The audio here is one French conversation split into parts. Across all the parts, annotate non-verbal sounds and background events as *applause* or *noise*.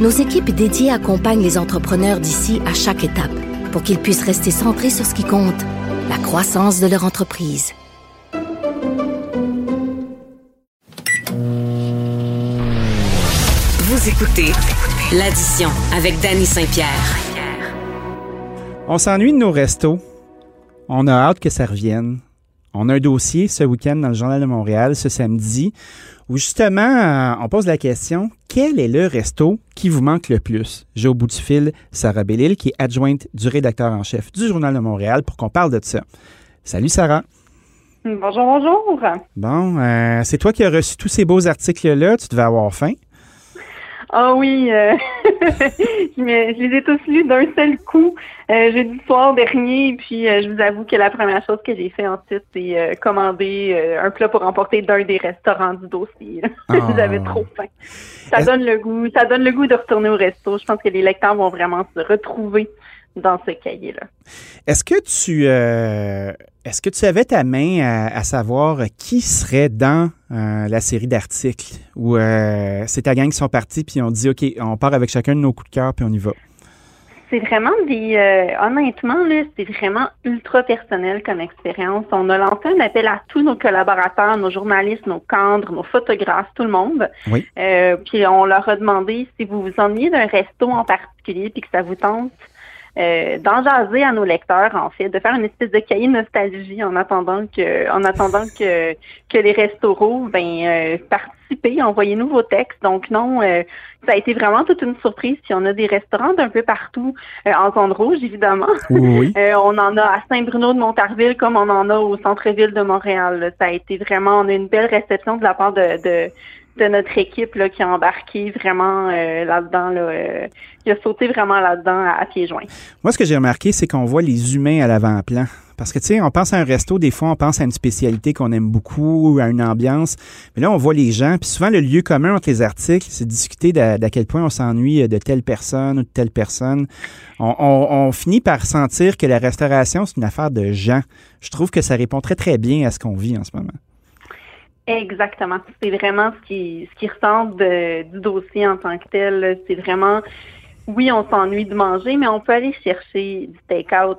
nos équipes dédiées accompagnent les entrepreneurs d'ici à chaque étape pour qu'ils puissent rester centrés sur ce qui compte, la croissance de leur entreprise. Vous écoutez l'addition avec Danny Saint-Pierre. On s'ennuie de nos restos. On a hâte que ça revienne. On a un dossier ce week-end dans le Journal de Montréal, ce samedi, où justement, euh, on pose la question quel est le resto qui vous manque le plus? J'ai au bout du fil Sarah Bellil, qui est adjointe du rédacteur en chef du Journal de Montréal, pour qu'on parle de ça. Salut Sarah. Bonjour, bonjour. Bon, euh, c'est toi qui as reçu tous ces beaux articles-là. Tu devais avoir faim. Ah oui, euh, *laughs* je, me- je les ai tous lus d'un seul coup euh, jeudi soir dernier. Puis euh, je vous avoue que la première chose que j'ai fait ensuite, c'est euh, commander euh, un plat pour emporter d'un des restaurants du dossier. *laughs* Ah. J'avais trop faim. Ça donne le goût, ça donne le goût de retourner au resto. Je pense que les lecteurs vont vraiment se retrouver dans ce cahier-là. Est-ce que tu euh, est-ce que tu avais ta main à, à savoir qui serait dans euh, la série d'articles ou euh, c'est ta gang qui sont partis puis on dit OK, on part avec chacun de nos coups de cœur puis on y va? C'est vraiment des honnêtement là, c'est vraiment ultra personnel comme expérience. On a lancé un appel à tous nos collaborateurs, nos journalistes, nos cadres, nos photographes, tout le monde. Oui. Puis on leur a demandé si vous vous ennuyez d'un resto en particulier puis que ça vous tente euh, d'en jaser à nos lecteurs, en fait, de faire une espèce de cahier de nostalgie en attendant que en attendant que, que les restos rouvrent, ben euh, participez, envoyez-nous vos textes. Donc non, euh, ça a été vraiment toute une surprise. Puis on a des restaurants d'un peu partout, euh, en zone rouge, évidemment. Oui. *laughs* Euh, on en a à Saint-Bruno de Montarville comme on en a au centre-ville de Montréal. Ça a été vraiment, on a une belle réception de la part de, de, de notre équipe là, qui a embarqué vraiment euh, là-dedans, là, euh, qui a sauté vraiment là-dedans à, pieds joints. Moi, ce que j'ai remarqué, c'est qu'on voit les humains à l'avant-plan. Parce que, tu sais, on pense à un resto, des fois, on pense à une spécialité qu'on aime beaucoup, à une ambiance. Mais là, on voit les gens. Puis souvent, le lieu commun entre les articles, c'est discuter d'à d'à quel point on s'ennuie de telle personne ou de telle personne. On, on- on finit par sentir que la restauration, c'est une affaire de gens. Je trouve que ça répond très, très bien à ce qu'on vit en ce moment. Exactement. C'est vraiment ce qui, ce qui ressort du dossier en tant que tel. C'est vraiment, oui, on s'ennuie de manger, mais on peut aller chercher du take-out.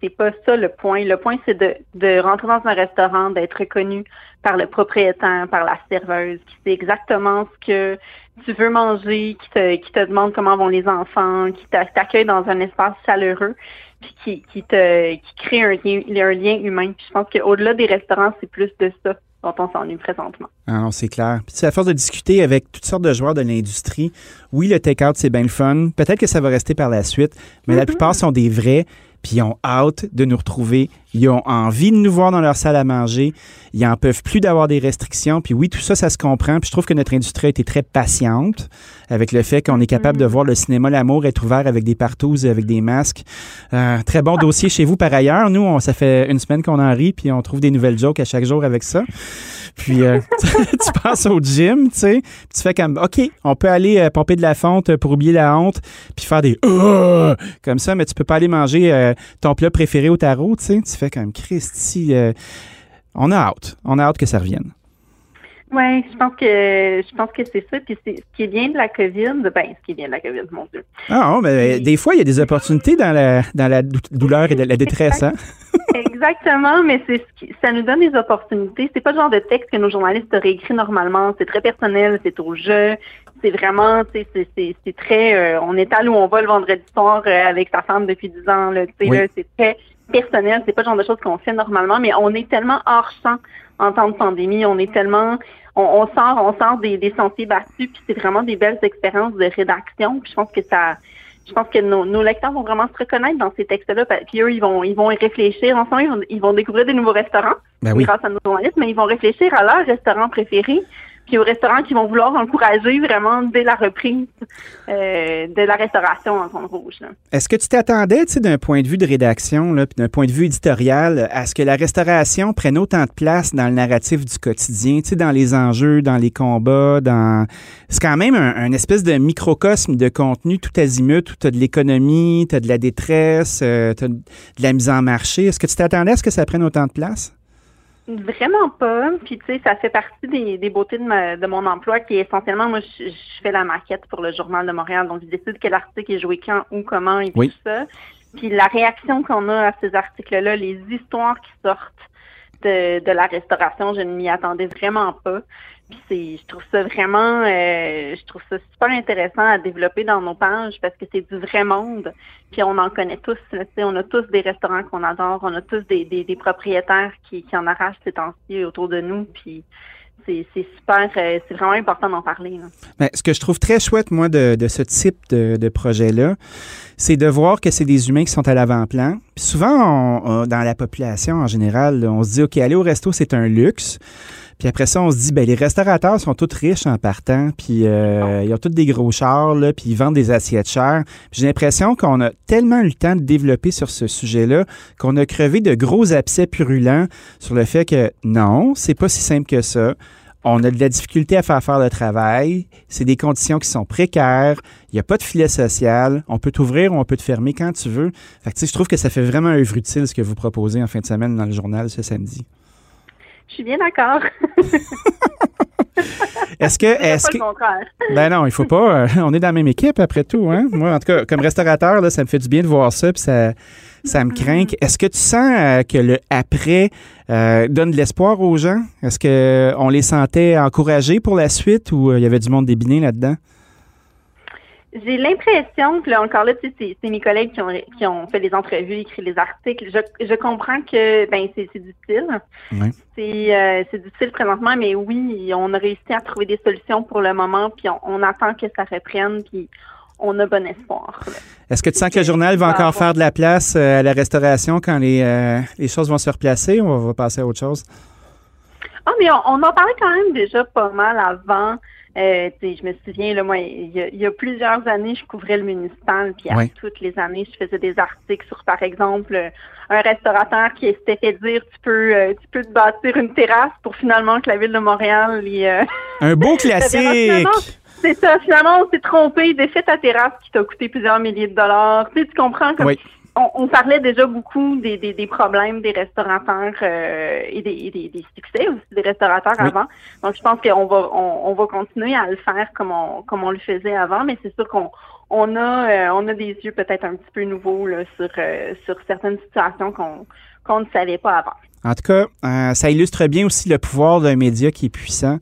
C'est pas ça le point. Le point, c'est de, de rentrer dans un restaurant, d'être reconnu par le propriétaire, par la serveuse, qui sait exactement ce que tu veux manger, qui te, qui te demande comment vont les enfants, qui t'a- t'accueille dans un espace chaleureux, puis qui, qui te qui crée un lien, un lien humain. Je pense qu'au-delà des restaurants, c'est plus de ça dont on s'ennuie présentement. Ah non, c'est clair. Puis, sais, à force de discuter avec toutes sortes de joueurs de l'industrie, oui, le take-out, c'est bien le fun. Peut-être que ça va rester par la suite, mais la plupart sont des vrais, puis ils ont hâte de nous retrouver. Ils ont envie de nous voir dans leur salle à manger. Ils en peuvent plus d'avoir des restrictions. Puis oui, tout ça, ça se comprend. Puis je trouve que notre industrie a été très patiente avec le fait qu'on est capable de voir le cinéma L'amour être ouvert avec des partous et avec des masques. Euh, très bon dossier chez vous par ailleurs. Nous, on, ça fait une semaine qu'on en rit, puis on trouve des nouvelles jokes à chaque jour avec ça. Puis euh, *laughs* tu passes au gym, tu sais, tu fais comme OK, on peut aller euh, pomper de la fonte pour oublier la honte, puis faire des comme ça, mais tu peux pas aller manger euh, ton plat préféré au tarot, tu sais. Tu fais comme Christy, euh, on a hâte, on a hâte que ça revienne. Ouais, je pense que je pense que c'est ça. Puis c'est ce qui bien de la COVID, ben ce qui bien de la COVID, mon Dieu. Ah, non, mais des fois il y a des opportunités dans la dans la dou- douleur et de la détresse, hein? Exactement, mais c'est ce qui, ça nous donne des opportunités. C'est pas le genre de texte que nos journalistes auraient écrit normalement. C'est très personnel, c'est au jeu. C'est vraiment, tu sais, c'est, c'est, c'est très, euh, on est à où on va le vendredi soir euh, avec sa femme depuis 10 ans. Là, tu sais, Oui. là, c'est très personnel. C'est pas le genre de choses qu'on fait normalement, mais on est tellement hors champ en temps de pandémie. On est tellement, on, on sort, on sort des, des sentiers battus, puis c'est vraiment des belles expériences de rédaction. Puis je pense que ça, je pense que nos, nos lecteurs vont vraiment se reconnaître dans ces textes-là. Puis eux, ils vont, ils vont y réfléchir ensemble. Ils vont, ils vont découvrir des nouveaux restaurants Ben oui. grâce à nos journalistes, mais ils vont réfléchir à leur restaurant préféré. Puis aux restaurants qui vont vouloir encourager vraiment dès la reprise euh, de la restauration en zone rouge. Est-ce que tu t'attendais, tu sais, d'un point de vue de rédaction, d'un point de vue éditorial, à ce que la restauration prenne autant de place dans le narratif du quotidien, tu sais, dans les enjeux, dans les combats, dans... C'est quand même un, un espèce de microcosme de contenu tout azimut, où tu as de l'économie, tu as de la détresse, euh, tu as de la mise en marché. Est-ce que tu t'attendais à ce que ça prenne autant de place? Vraiment pas. Puis tu sais, ça fait partie des, des beautés de, ma- de mon emploi qui est essentiellement, moi, je, je fais la maquette pour le Journal de Montréal. Donc, je décide quel article est joué quand, où, comment et Oui. tout ça. Puis la réaction qu'on a à ces articles-là, les histoires qui sortent de, de la restauration, je ne m'y attendais vraiment pas. C'est, je trouve ça vraiment, euh, je trouve ça super intéressant à développer dans nos pages parce que c'est du vrai monde. Puis on en connaît tous. on a tous des restaurants qu'on adore, on a tous des, propriétaires qui, en arrachent ces temps-ci autour de nous. Puis c'est, super, euh, c'est vraiment important d'en parler. ce que je trouve très chouette, moi, de, ce type de, projet-là, c'est de voir que c'est des humains qui sont à l'avant-plan. Souvent, dans la population en général, on se dit, OK, aller au resto, c'est un luxe. Puis après ça, on se dit, ben les restaurateurs sont tous riches en partant, puis euh, ils ont tous des gros chars, là, puis ils vendent des assiettes chères. J'ai l'impression qu'on a tellement eu le temps de développer sur ce sujet-là qu'on a crevé de gros abcès purulents sur le fait que non, c'est pas si simple que ça. On a de la difficulté à faire faire le travail. C'est des conditions qui sont précaires. Il n'y a pas de filet social. On peut t'ouvrir ou on peut te fermer quand tu veux. Fait que, je trouve que ça fait vraiment un œuvre utile ce que vous proposez en fin de semaine dans le journal ce samedi. Je suis bien d'accord. *laughs* Est-ce que, est-ce pas que, ben non, il faut pas. euh, on est dans la même équipe après tout, hein. Moi, en tout cas, comme restaurateur, là, ça me fait du bien de voir ça, puis ça, ça me craint. Est-ce que tu sens euh, que le après euh, donne de l'espoir aux gens? Est-ce que euh, on les sentait encouragés pour la suite ou euh, il y avait du monde débiné là-dedans? J'ai l'impression que là encore là, tu sais, c'est mes collègues qui ont qui ont fait des entrevues, écrit des articles. Je, je comprends que ben c'est difficile. C'est euh, difficile présentement, mais oui, on a réussi à trouver des solutions pour le moment, puis on, on attend que ça reprenne, puis on a bon espoir. Est-ce que tu sens que le journal va Ah, encore faire de la place euh, à la restauration quand les, euh, les choses vont se replacer ou on va passer à autre chose? Ah, mais on, on en parlait quand même déjà pas mal avant. Euh, tu sais, je me souviens, là, moi, il y, a, il y a plusieurs années, je couvrais le municipal, puis à toutes les années, je faisais des articles sur, par exemple, euh, un restaurateur qui s'était fait dire tu peux euh, tu peux te bâtir une terrasse pour finalement que la ville de Montréal y, euh, Un beau *laughs* classique! c'est ça, finalement, on s'est trompé, défait ta terrasse qui t'a coûté plusieurs milliers de dollars. Tu sais, tu comprends comme Oui. On, on parlait déjà beaucoup des, des, des problèmes des restaurateurs euh, et, des, et des, des succès aussi des restaurateurs Oui. avant. Donc, je pense qu'on va on, on va continuer à le faire comme on comme on le faisait avant, mais c'est sûr qu'on on a euh, on a des yeux peut-être un petit peu nouveaux là, sur euh, sur certaines situations qu'on qu'on ne savait pas avant. En tout cas, ça illustre bien aussi le pouvoir d'un média qui est puissant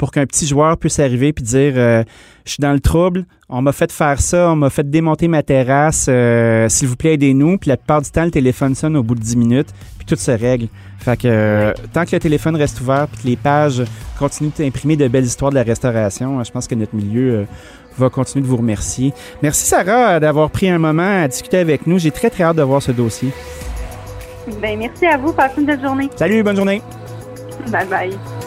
pour qu'un petit joueur puisse arriver puis dire euh, je suis dans le trouble, on m'a fait faire ça, on m'a fait démonter ma terrasse, euh, s'il vous plaît aidez-nous. Puis la plupart du temps le téléphone sonne au bout de 10 minutes, puis tout se règle. Fait que euh, tant que le téléphone reste ouvert puis que les pages continuent d'imprimer de belles histoires de la restauration, je pense que notre milieu euh, va continuer de vous remercier. Merci Sarah d'avoir pris un moment à discuter avec nous. J'ai très très hâte de voir ce dossier. Ben merci à vous, passez une belle journée. Salut, bonne journée. Bye bye.